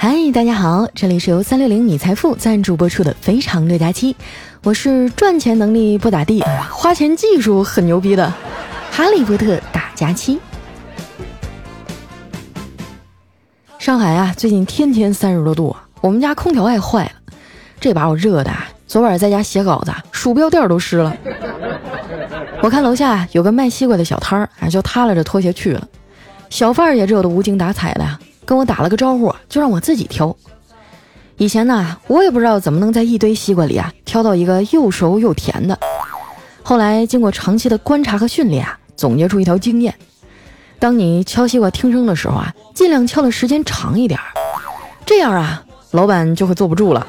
嗨，大家好，这里是由三六零米财富赞助播出的《非常六加七》，我是赚钱能力不咋地，花钱技术很牛逼的哈利波特大加七。上海啊，最近天天三十多度，我们家空调还坏了，这把我热的，昨晚在家写稿子，鼠标垫都湿了。我看楼下有个卖西瓜的小摊儿，啊，就踏拉着拖鞋去了，小贩也热得无精打采的。跟我打了个招呼，就让我自己挑。以前呢，我也不知道怎么能在一堆西瓜里啊挑到一个又熟又甜的。后来经过长期的观察和训练啊，总结出一条经验：当你敲西瓜听声的时候啊，尽量敲的时间长一点，这样啊，老板就会坐不住了，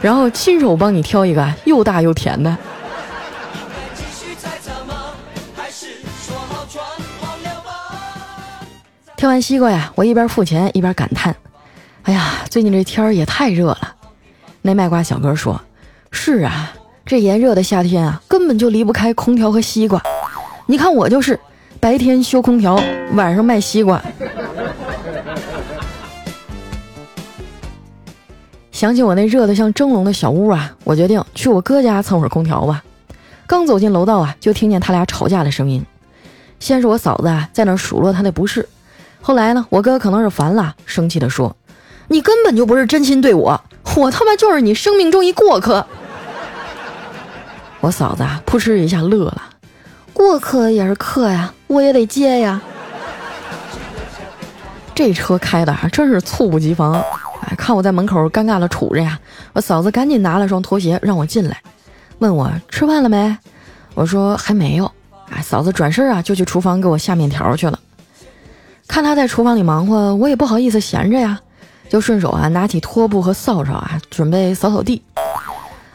然后亲手帮你挑一个又大又甜的。挑完西瓜呀，我一边付钱一边感叹：“哎呀，最近这天儿也太热了。”那卖瓜小哥说：“是啊，这炎热的夏天啊，根本就离不开空调和西瓜。你看我就是，白天修空调，晚上卖西瓜。”想起我那热的像蒸笼的小屋啊，我决定去我哥家蹭会儿空调吧。刚走进楼道啊，就听见他俩吵架的声音。先是我嫂子啊，在那数落他的不是。后来呢，我哥可能是烦了，生气地说：“你根本就不是真心对我，我他妈就是你生命中一过客。”我嫂子啊，扑哧一下乐了：“过客也是客呀，我也得接呀。”这车开的还真是猝不及防，哎，看我在门口尴尬的杵着呀，我嫂子赶紧拿了双拖鞋让我进来，问我吃饭了没？我说还没有。哎，嫂子转身啊就去厨房给我下面条去了。看他在厨房里忙活，我也不好意思闲着呀，就顺手啊拿起拖布和扫帚啊，准备扫扫地。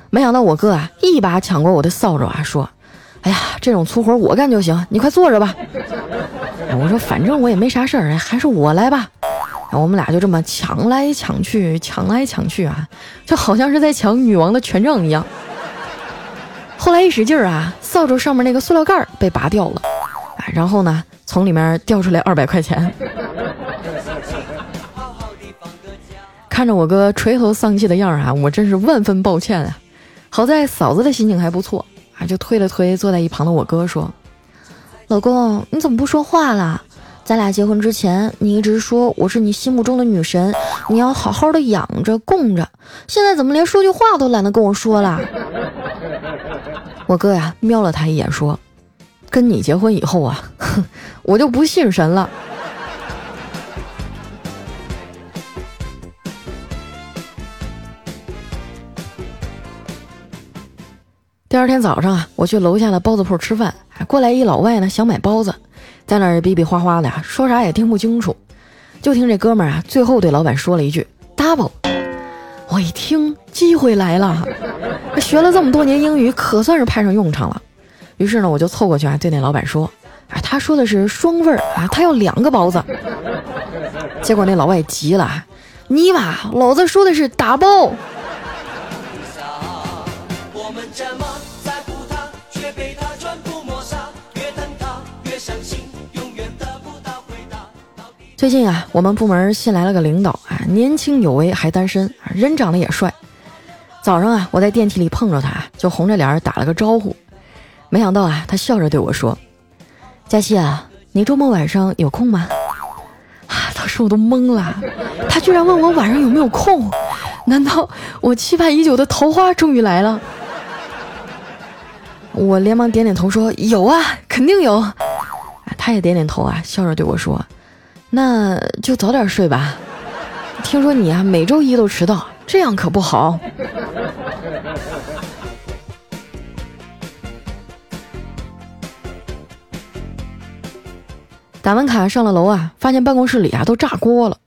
没想到我哥啊一把抢过我的扫帚啊，说：“哎呀，这种粗活我干就行，你快坐着吧。”我说：“反正我也没啥事儿，还是我来吧。”我们俩就这么抢来抢去，抢来抢去啊，就好像是在抢女王的权杖一样。后来一使劲儿啊，扫帚上面那个塑料盖被拔掉了，啊然后呢？从里面掉出来二百块钱，看着我哥垂头丧气的样儿啊，我真是万分抱歉啊。好在嫂子的心情还不错啊，就推了推坐在一旁的我哥说：“老公，你怎么不说话了？咱俩结婚之前，你一直说我是你心目中的女神，你要好好的养着供着。现在怎么连说句话都懒得跟我说了？”我哥呀，瞄了他一眼说。跟你结婚以后啊，哼，我就不信神了。第二天早上啊，我去楼下的包子铺吃饭，过来一老外呢，想买包子，在那儿比比划划的，说啥也听不清楚。就听这哥们儿啊，最后对老板说了一句 “double”，我一听机会来了，学了这么多年英语，可算是派上用场了。于是呢，我就凑过去啊，对那老板说：“啊，他说的是双份儿啊，他要两个包子。”结果那老外急了：“你妈，老子说的是打包。”最近啊，我们部门新来了个领导啊，年轻有为，还单身，人长得也帅。早上啊，我在电梯里碰着他，就红着脸打了个招呼。没想到啊，他笑着对我说：“佳琪啊，你周末晚上有空吗？”啊，当时我都懵了，他居然问我晚上有没有空？难道我期盼已久的桃花终于来了？我连忙点点头说：“有啊，肯定有。”他也点点头啊，笑着对我说：“那就早点睡吧。听说你啊每周一都迟到，这样可不好。”打完卡上了楼啊，发现办公室里啊都炸锅了，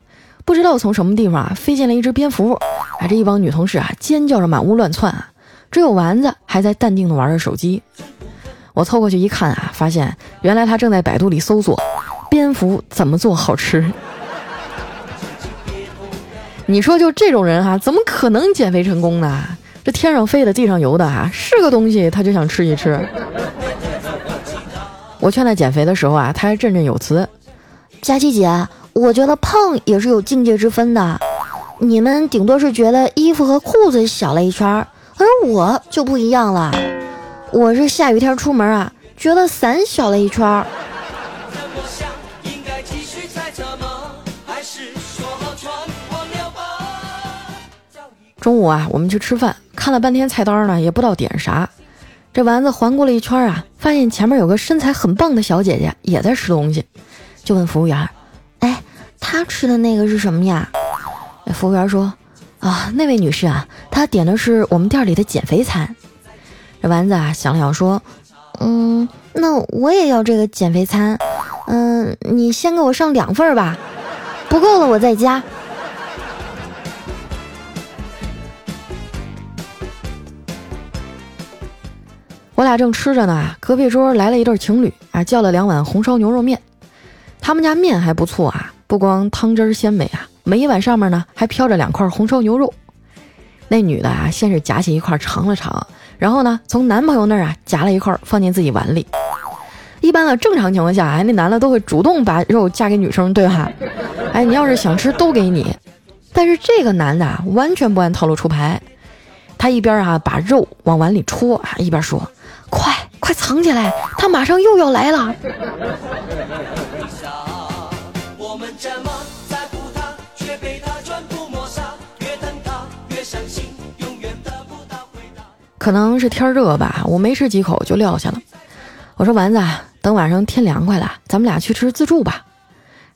不知道从什么地方啊飞进来一只蝙蝠，啊这一帮女同事啊尖叫着满屋乱窜啊，只有丸子还在淡定的玩着手机。我凑过去一看啊，发现原来他正在百度里搜索蝙蝠怎么做好吃。你说就这种人哈，怎么可能减肥成功呢？这天上飞的地上游的啊，是个东西他就想吃一吃。我劝他减肥的时候啊，他还振振有词：“佳琪姐，我觉得胖也是有境界之分的。你们顶多是觉得衣服和裤子小了一圈，而我就不一样了。我是下雨天出门啊，觉得伞小了一圈。中午啊，我们去吃饭，看了半天菜单呢，也不知道点啥。这丸子环顾了一圈啊，发现前面有个身材很棒的小姐姐也在吃东西，就问服务员：“哎，她吃的那个是什么呀？”服务员说：“啊，那位女士啊，她点的是我们店里的减肥餐。”这丸子啊想了想说：“嗯，那我也要这个减肥餐。嗯，你先给我上两份吧，不够了我再加。”我俩正吃着呢，隔壁桌来了一对情侣啊，叫了两碗红烧牛肉面。他们家面还不错啊，不光汤汁鲜美啊，每一碗上面呢还飘着两块红烧牛肉。那女的啊，先是夹起一块尝了尝，然后呢，从男朋友那儿啊夹了一块放进自己碗里。一般的正常情况下，哎，那男的都会主动把肉夹给女生，对吧？哎，你要是想吃都给你。但是这个男的啊，完全不按套路出牌，他一边啊把肉往碗里戳啊，一边说。快藏起来，他马上又要来了。可能是天热吧，我没吃几口就撂下了。我说丸子，等晚上天凉快了，咱们俩去吃自助吧。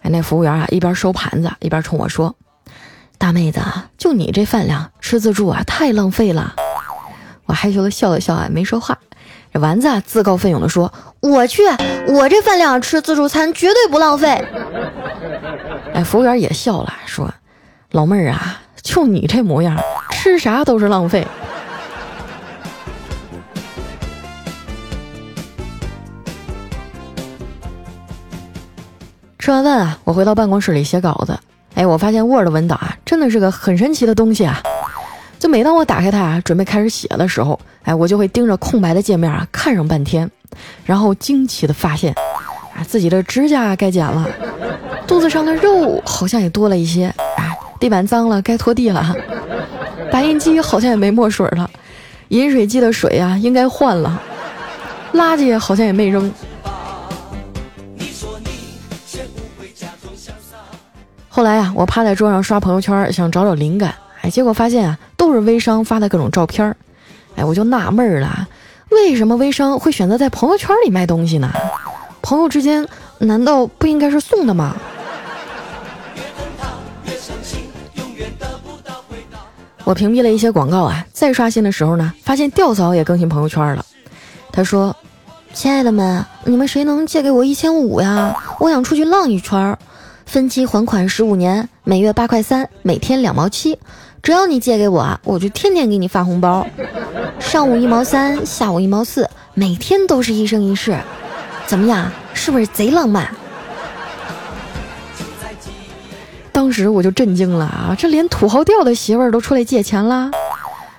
哎，那服务员啊，一边收盘子一边冲我说：“大妹子，就你这饭量，吃自助啊，太浪费了。”我害羞的笑了笑啊，没说话。丸子啊，自告奋勇地说：“我去，我这饭量吃自助餐绝对不浪费。”哎，服务员也笑了，说：“老妹儿啊，就你这模样，吃啥都是浪费。”吃完饭啊，我回到办公室里写稿子。哎，我发现 Word 文档啊，真的是个很神奇的东西啊。就每当我打开它啊，准备开始写的时候，哎，我就会盯着空白的界面啊看上半天，然后惊奇的发现，啊，自己的指甲该剪了，肚子上的肉好像也多了一些，哎，地板脏了该拖地了，打印机好像也没墨水了，饮水机的水啊应该换了，垃圾好像也没扔。后来呀，我趴在桌上刷朋友圈，想找找灵感。结果发现啊，都是微商发的各种照片儿，哎，我就纳闷儿了，为什么微商会选择在朋友圈里卖东西呢？朋友之间难道不应该是送的吗？我屏蔽了一些广告啊，再刷新的时候呢，发现吊嫂也更新朋友圈了。他说：“亲爱的们，你们谁能借给我一千五呀？我想出去浪一圈，分期还款十五年，每月八块三，每天两毛七。”只要你借给我，我就天天给你发红包，上午一毛三，下午一毛四，每天都是一生一世，怎么样？是不是贼浪漫？当时我就震惊了啊！这连土豪调的媳妇儿都出来借钱了，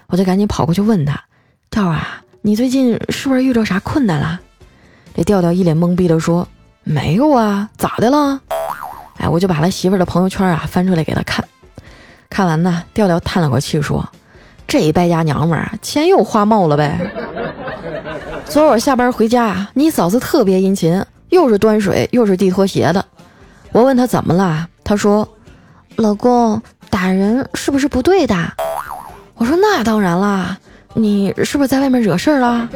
我就赶紧跑过去问他：“调啊，你最近是不是遇到啥困难了？”这调调一脸懵逼的说：“没有啊，咋的了？”哎，我就把他媳妇儿的朋友圈啊翻出来给他看。看完呢，调调叹了口气说：“这一败家娘们儿啊钱又花冒了呗。昨晚下班回家啊，你嫂子特别殷勤，又是端水又是递拖鞋的。我问她怎么了，她说：老公打人是不是不对的？我说那当然啦，你是不是在外面惹事儿了？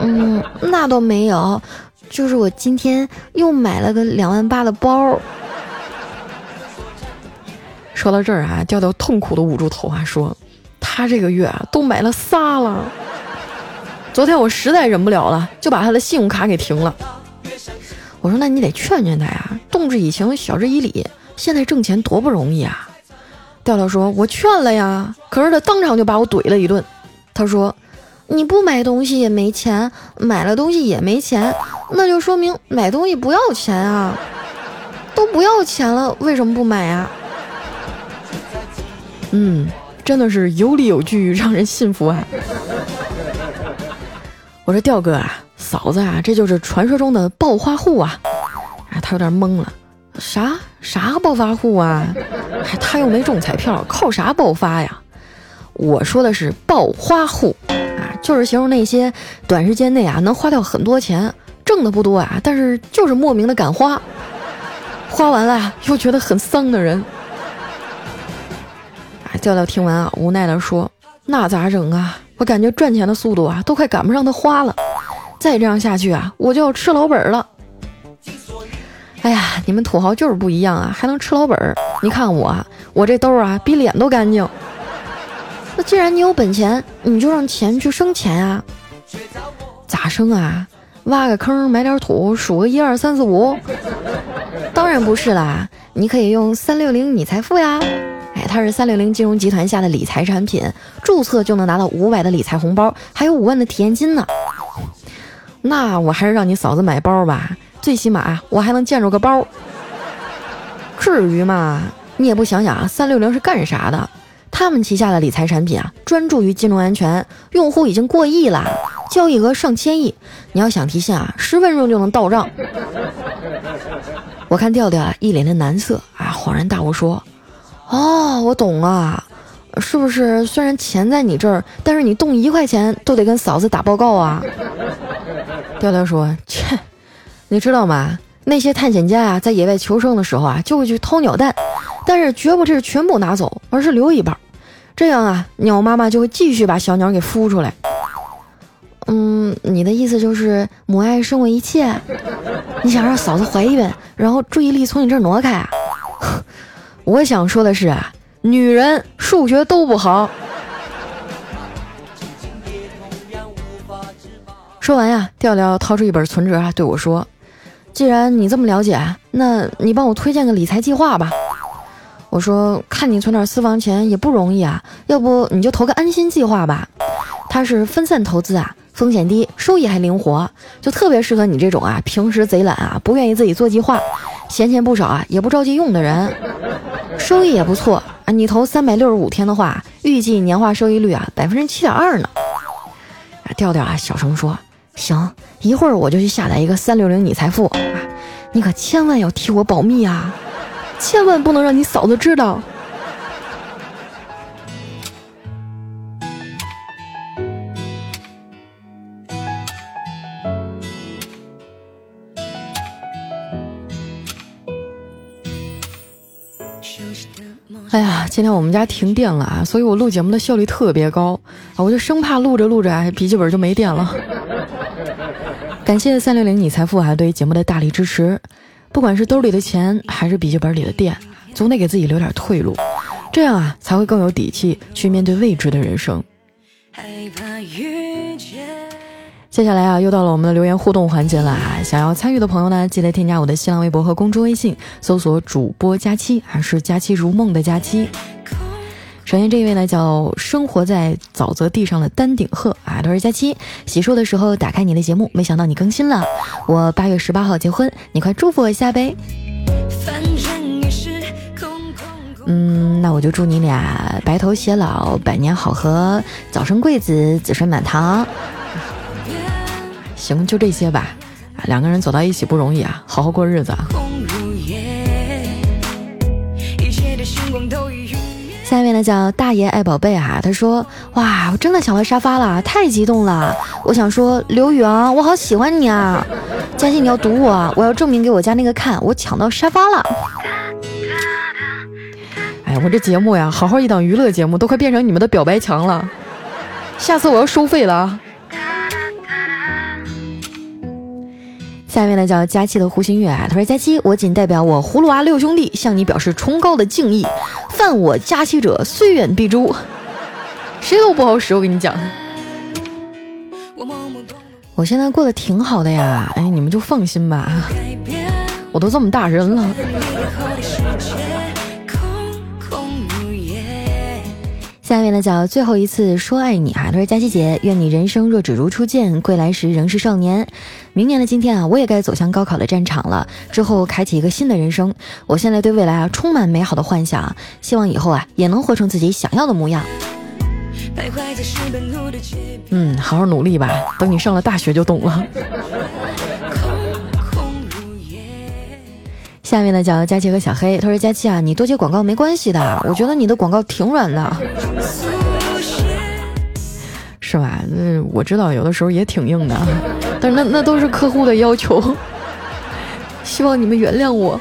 嗯，那倒没有，就是我今天又买了个两万八的包。”说到这儿啊，调调痛苦的捂住头啊，说：“他这个月啊都买了仨了。昨天我实在忍不了了，就把他的信用卡给停了。我说：那你得劝劝他呀，动之以情，晓之以理。现在挣钱多不容易啊。”调调说：“我劝了呀，可是他当场就把我怼了一顿。他说：你不买东西也没钱，买了东西也没钱，那就说明买东西不要钱啊。都不要钱了，为什么不买啊？”嗯，真的是有理有据，让人信服啊！我说调哥啊，嫂子啊，这就是传说中的暴发户啊！啊，他有点懵了，啥啥暴发户啊？还他又没中彩票，靠啥暴发呀？我说的是暴花户啊，就是形容那些短时间内啊能花掉很多钱，挣的不多啊，但是就是莫名的敢花，花完了又觉得很丧的人。啊，调调听完啊，无奈的说：“那咋整啊？我感觉赚钱的速度啊都快赶不上他花了，再这样下去啊，我就要吃老本了。”哎呀，你们土豪就是不一样啊，还能吃老本儿？你看我，我这兜啊比脸都干净。那既然你有本钱，你就让钱去生钱啊！咋生啊？挖个坑，埋点土，数个一二三四五？当然不是啦，你可以用三六零你财富呀！哎，它是三六零金融集团下的理财产品，注册就能拿到五百的理财红包，还有五万的体验金呢。那我还是让你嫂子买包吧，最起码我还能见着个包。至于嘛，你也不想想啊，三六零是干啥的？他们旗下的理财产品啊，专注于金融安全，用户已经过亿了，交易额上千亿。你要想提现啊，十分钟就能到账。我看调调啊，一脸的难色啊，恍然大悟说：“哦，我懂了，是不是？虽然钱在你这儿，但是你动一块钱都得跟嫂子打报告啊？” 调调说：“切，你知道吗？那些探险家啊，在野外求生的时候啊，就会去掏鸟蛋。”但是绝不是全部拿走，而是留一半，这样啊，鸟妈妈就会继续把小鸟给孵出来。嗯，你的意思就是母爱胜过一切？你想让嫂子怀孕，然后注意力从你这儿挪开啊？我想说的是啊，女人数学都不好。说完呀，调调掏出一本存折啊，对我说：“既然你这么了解，那你帮我推荐个理财计划吧。”我说，看你存点私房钱也不容易啊，要不你就投个安心计划吧，它是分散投资啊，风险低，收益还灵活，就特别适合你这种啊，平时贼懒啊，不愿意自己做计划，闲钱不少啊，也不着急用的人，收益也不错啊。你投三百六十五天的话，预计年化收益率啊，百分之七点二呢。调调啊，小声说，行，一会儿我就去下载一个三六零你财富，你可千万要替我保密啊。千万不能让你嫂子知道。哎呀，今天我们家停电了啊，所以我录节目的效率特别高啊，我就生怕录着录着哎笔记本就没电了。感谢三六零你财富啊对于节目的大力支持。不管是兜里的钱，还是笔记本里的电，总得给自己留点退路，这样啊才会更有底气去面对未知的人生。害怕遇见接下来啊，又到了我们的留言互动环节了啊！想要参与的朋友呢，记得添加我的新浪微博和公众微信，搜索主播佳期，还是佳期如梦的佳期。首先这一位呢叫生活在沼泽地上的丹顶鹤啊，他说佳期洗漱的时候打开你的节目，没想到你更新了。我八月十八号结婚，你快祝福我一下呗。嗯，那我就祝你俩白头偕老，百年好合，早生贵子，子孙满堂。行，就这些吧。啊，两个人走到一起不容易啊，好好过日子啊。下面呢叫大爷爱宝贝啊，他说哇，我真的抢到沙发了，太激动了！我想说刘宇昂，我好喜欢你啊！嘉欣你要堵我啊，我要证明给我家那个看，我抢到沙发了！哎，我这节目呀，好好一档娱乐节目，都快变成你们的表白墙了，下次我要收费了。下面呢叫佳期的胡心月啊，他说佳期，我仅代表我葫芦娃六兄弟向你表示崇高的敬意，犯我佳期者虽远必诛，谁都不好使，我跟你讲。我现在过得挺好的呀，哎，你们就放心吧，我都这么大人了。下面呢叫最后一次说爱你哈，他说佳琪姐，愿你人生若只如初见，归来时仍是少年。明年的今天啊，我也该走向高考的战场了，之后开启一个新的人生。我现在对未来啊充满美好的幻想，希望以后啊也能活成自己想要的模样。嗯，好好努力吧，等你上了大学就懂了。下面呢叫佳琪和小黑，他说佳琪啊，你多接广告没关系的，我觉得你的广告挺软的，是吧？那我知道有的时候也挺硬的，但是那那都是客户的要求，希望你们原谅我。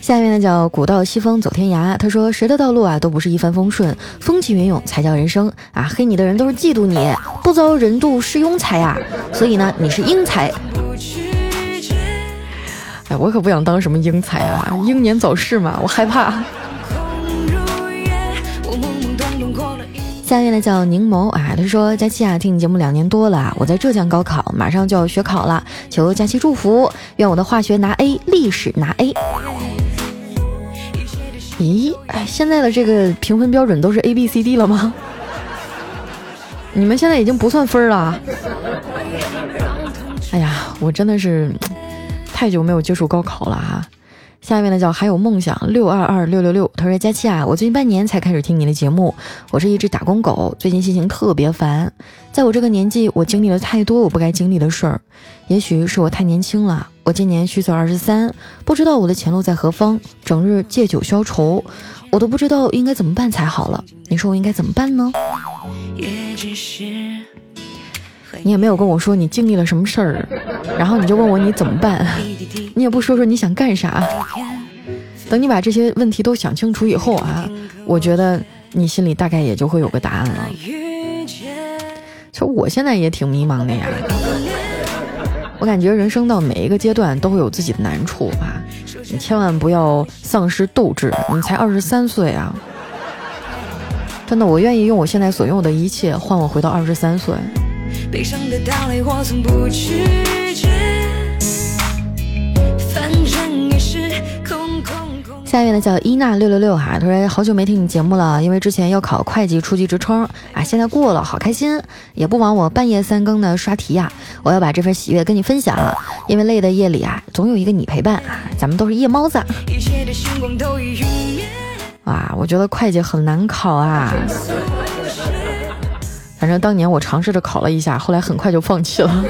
下面呢叫古道西风走天涯，他说谁的道路啊都不是一帆风顺，风起云涌才叫人生啊！黑你的人都是嫉妒你，不遭人妒是庸才呀，所以呢你是英才。哎，我可不想当什么英才啊，英年早逝嘛，我害怕。下面呢叫柠檬啊，他说佳期啊，听你节目两年多了，我在浙江高考，马上就要学考了，求佳期祝福，愿我的化学拿 A，历史拿 A。咦，哎，现在的这个评分标准都是 A B C D 了吗？你们现在已经不算分了。哎呀，我真的是太久没有接触高考了哈。下面呢叫还有梦想六二二六六六，他说佳期啊，我最近半年才开始听你的节目，我是一只打工狗，最近心情特别烦。在我这个年纪，我经历了太多我不该经历的事儿，也许是我太年轻了。我今年虚岁二十三，不知道我的前路在何方，整日借酒消愁，我都不知道应该怎么办才好了。你说我应该怎么办呢？也只是你也没有跟我说你经历了什么事儿，然后你就问我你怎么办，你也不说说你想干啥。等你把这些问题都想清楚以后啊，我觉得你心里大概也就会有个答案了。其实我现在也挺迷茫的呀，我感觉人生到每一个阶段都会有自己的难处吧，你千万不要丧失斗志，你才二十三岁啊，真的，我愿意用我现在所拥有的一切换我回到二十三岁。悲伤的到来，我从不拒绝。反正也是空空空。下面呢叫伊娜六六六哈，他说好久没听你节目了，因为之前要考会计初级职称啊，现在过了，好开心，也不枉我半夜三更的刷题呀。我要把这份喜悦跟你分享，因为累的夜里啊，总有一个你陪伴啊，咱们都是夜猫子。哇，我觉得会计很难考啊。反正当年我尝试着考了一下，后来很快就放弃了。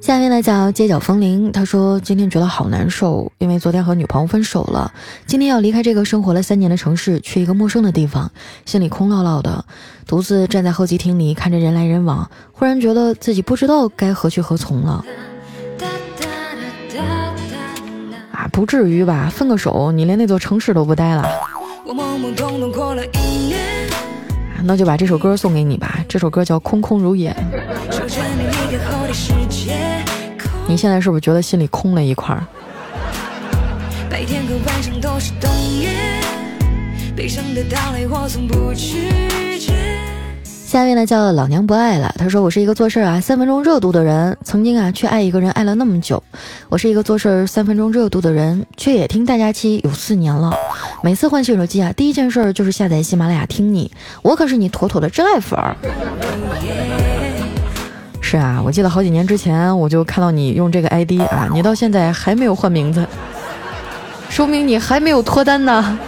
下面呢叫街角风铃，他说今天觉得好难受，因为昨天和女朋友分手了，今天要离开这个生活了三年的城市，去一个陌生的地方，心里空落落的，独自站在候机厅里看着人来人往，忽然觉得自己不知道该何去何从了。不至于吧？分个手，你连那座城市都不待了？那就把这首歌送给你吧。这首歌叫《空空如也》。你现在是不是觉得心里空了一块儿？下面呢叫老娘不爱了。他说我是一个做事啊三分钟热度的人，曾经啊却爱一个人爱了那么久。我是一个做事三分钟热度的人，却也听大家期有四年了。每次换新手机啊，第一件事就是下载喜马拉雅听你。我可是你妥妥的真爱粉儿。是啊，我记得好几年之前我就看到你用这个 ID 啊，你到现在还没有换名字，说明你还没有脱单呢。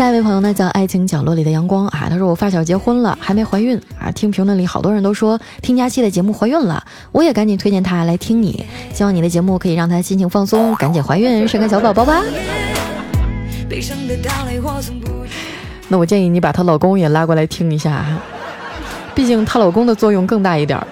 下一位朋友呢，叫爱情角落里的阳光啊。他说我发小结婚了，还没怀孕啊。听评论里好多人都说听佳期的节目怀孕了，我也赶紧推荐他来听你。希望你的节目可以让他心情放松，赶紧怀孕生个小宝宝吧。那我建议你把她老公也拉过来听一下，毕竟她老公的作用更大一点儿。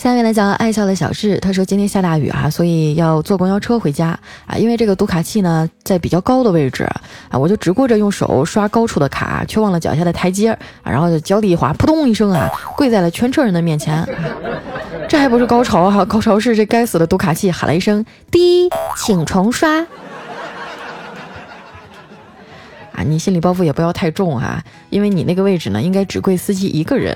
下面来讲爱笑的小智，他说今天下大雨啊，所以要坐公交车回家啊。因为这个读卡器呢在比较高的位置啊，我就只顾着用手刷高处的卡，却忘了脚下的台阶啊，然后就脚底一滑，扑通一声啊，跪在了全车人的面前。这还不是高潮哈，高潮是这该死的读卡器喊了一声“滴”，请重刷。啊，你心理包袱也不要太重啊，因为你那个位置呢，应该只跪司机一个人。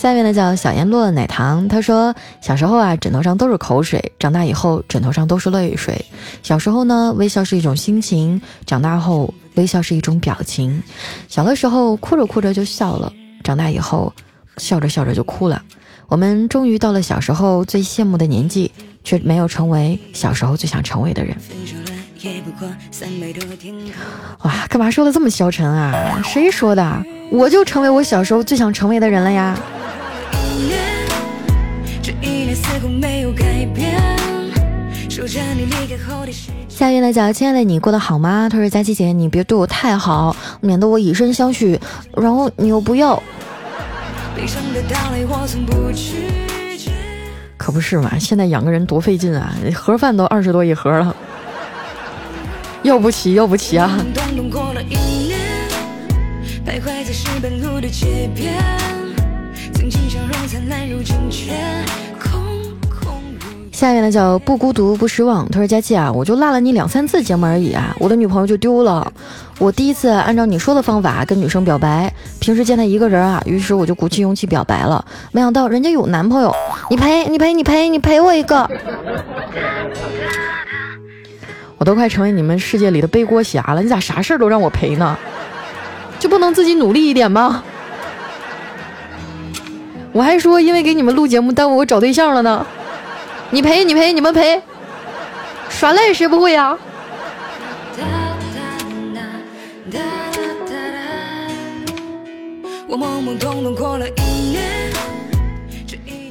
下面呢叫小颜落奶糖，他说小时候啊枕头上都是口水，长大以后枕头上都是泪水。小时候呢微笑是一种心情，长大后微笑是一种表情。小的时候哭着哭着就笑了，长大以后笑着笑着就哭了。我们终于到了小时候最羡慕的年纪，却没有成为小时候最想成为的人。哇，干嘛说的这么消沉啊？谁说的？我就成为我小时候最想成为的人了呀！下面来讲，亲爱的，你过得好吗？他说：“佳琪姐，你别对我太好，免得我以身相许，然后你又不要。”可不是嘛，现在养个人多费劲啊！盒饭都二十多一盒了，要不起要不起啊！下面呢叫不孤独不失望。他说：“佳琪啊，我就落了你两三次节目而已啊，我的女朋友就丢了。我第一次按照你说的方法跟女生表白，平时见她一个人啊，于是我就鼓起勇气表白了。没想到人家有男朋友，你赔你赔你赔你赔我一个！我都快成为你们世界里的背锅侠了，你咋啥事儿都让我赔呢？就不能自己努力一点吗？我还说因为给你们录节目耽误我找对象了呢。”你赔你赔你们赔，耍赖谁不会呀？我懵懵懂懂过了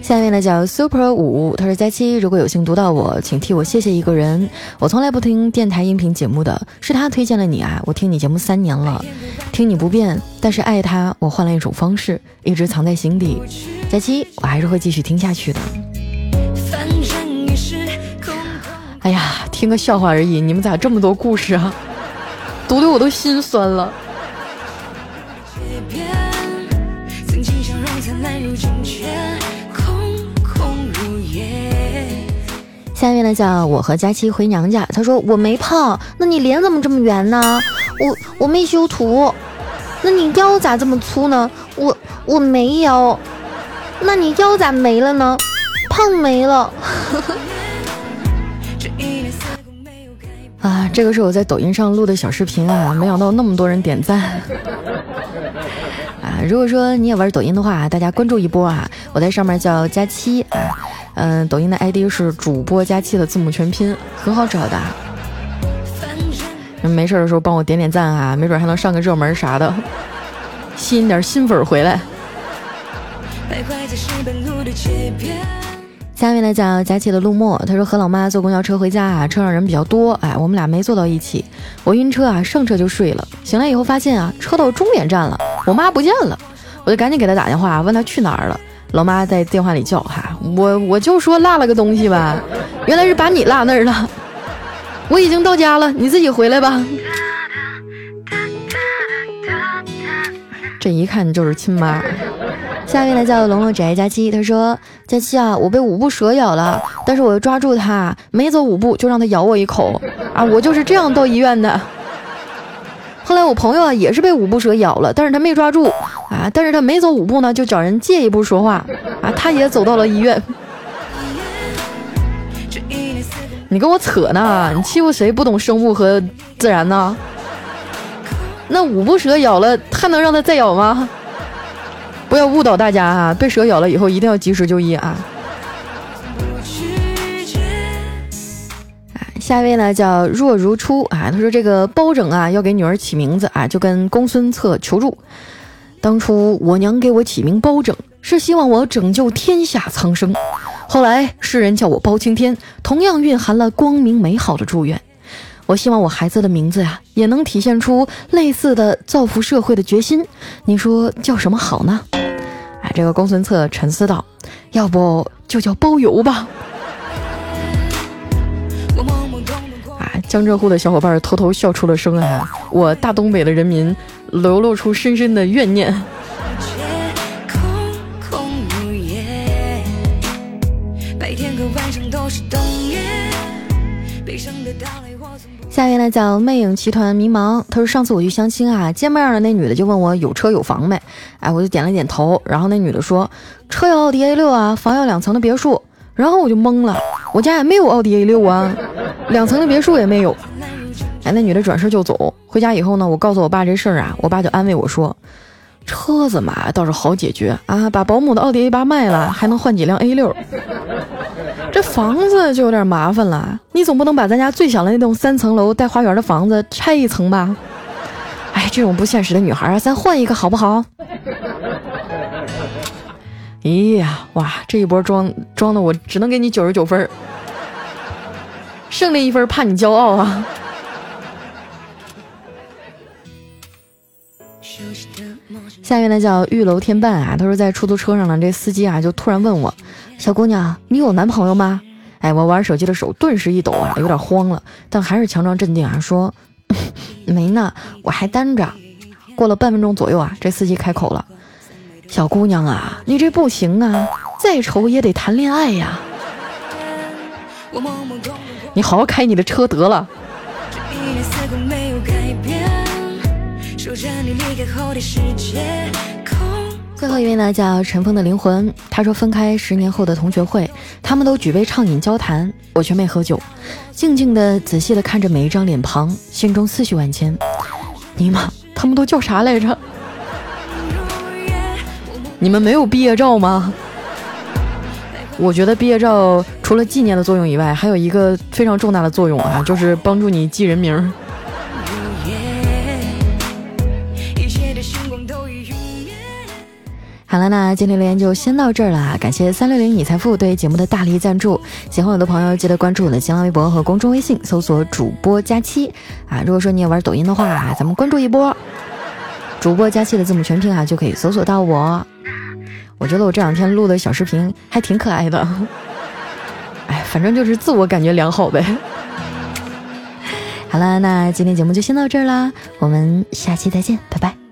下面呢叫 Super 五，他说佳期，如果有幸读到我，请替我谢谢一个人。我从来不听电台音频节目的，是他推荐了你啊！我听你节目三年了，听你不变，但是爱他，我换了一种方式，一直藏在心底。佳期，我还是会继续听下去的。哎呀，听个笑话而已，你们咋这么多故事啊？读的我都心酸了。下面呢叫我和佳期回娘家，他说我没胖，那你脸怎么这么圆呢？我我没修图，那你腰咋这么粗呢？我我没腰，那你腰咋没了呢？胖没了。啊，这个是我在抖音上录的小视频啊，没想到那么多人点赞。啊，如果说你也玩抖音的话，大家关注一波啊，我在上面叫佳期啊，嗯，抖音的 ID 是主播佳期的字母全拼，很好找的。没事的时候帮我点点赞啊，没准还能上个热门啥的，吸引点新粉回来。下面来讲佳琪的陆墨，他说和老妈坐公交车回家啊，车上人比较多，哎，我们俩没坐到一起，我晕车啊，上车就睡了，醒来以后发现啊，车到终点站了，我妈不见了，我就赶紧给她打电话，问她去哪儿了，老妈在电话里叫哈，我我就说落了个东西吧，原来是把你落那儿了，我已经到家了，你自己回来吧，这一看就是亲妈。下面呢叫龙龙宅佳期，他说：“佳期啊，我被五步蛇咬了，但是我又抓住它，没走五步就让它咬我一口啊！我就是这样到医院的。后来我朋友啊也是被五步蛇咬了，但是他没抓住啊，但是他没走五步呢，就找人借一步说话啊，他也走到了医院。你跟我扯呢？你欺负谁不懂生物和自然呢？那五步蛇咬了，还能让它再咬吗？”不要误导大家啊！被蛇咬了以后一定要及时就医啊！下一位呢叫若如初啊，他说这个包拯啊要给女儿起名字啊，就跟公孙策求助。当初我娘给我起名包拯，是希望我拯救天下苍生。后来世人叫我包青天，同样蕴含了光明美好的祝愿。我希望我孩子的名字呀，也能体现出类似的造福社会的决心。你说叫什么好呢？哎，这个公孙策沉思道：“要不就叫包邮吧。”江浙沪的小伙伴偷偷笑出了声啊！我大东北的人民流露出深深的怨念。下面呢叫魅影集团迷茫，他说上次我去相亲啊，见面了那女的就问我有车有房没？哎，我就点了点头，然后那女的说车要奥迪 A 六啊，房要两层的别墅，然后我就懵了，我家也没有奥迪 A 六啊，两层的别墅也没有。哎，那女的转身就走，回家以后呢，我告诉我爸这事儿啊，我爸就安慰我说，车子嘛倒是好解决啊，把保姆的奥迪 A 八卖了，还能换几辆 A 六。这房子就有点麻烦了，你总不能把咱家最小的那栋三层楼带花园的房子拆一层吧？哎，这种不现实的女孩啊，咱换一个好不好？咦呀，哇，这一波装装的我只能给你九十九分，剩那一分怕你骄傲啊！下一位呢叫玉楼天伴啊，他说在出租车上呢，这司机啊就突然问我：“小姑娘，你有男朋友吗？”哎，我玩手机的手顿时一抖啊，有点慌了，但还是强装镇定啊，说：“ 没呢，我还单着。”过了半分钟左右啊，这司机开口了：“小姑娘啊，你这不行啊，再丑也得谈恋爱呀，你好好开你的车得了。”最后一位呢，叫尘封的灵魂。他说，分开十年后的同学会，他们都举杯畅饮交谈，我却没喝酒，静静的、仔细的看着每一张脸庞，心中思绪万千。尼玛，他们都叫啥来着？你们没有毕业照吗？我觉得毕业照除了纪念的作用以外，还有一个非常重大的作用啊，就是帮助你记人名。好了，那今天留言就先到这儿了。感谢三六零你财富对节目的大力赞助。喜欢我的朋友，记得关注我的新浪微博和公众微信，搜索主播佳期啊。如果说你也玩抖音的话，咱们关注一波主播佳期的字母全拼啊，就可以搜索到我。我觉得我这两天录的小视频还挺可爱的。哎，反正就是自我感觉良好呗。好了，那今天节目就先到这儿啦，我们下期再见，拜拜。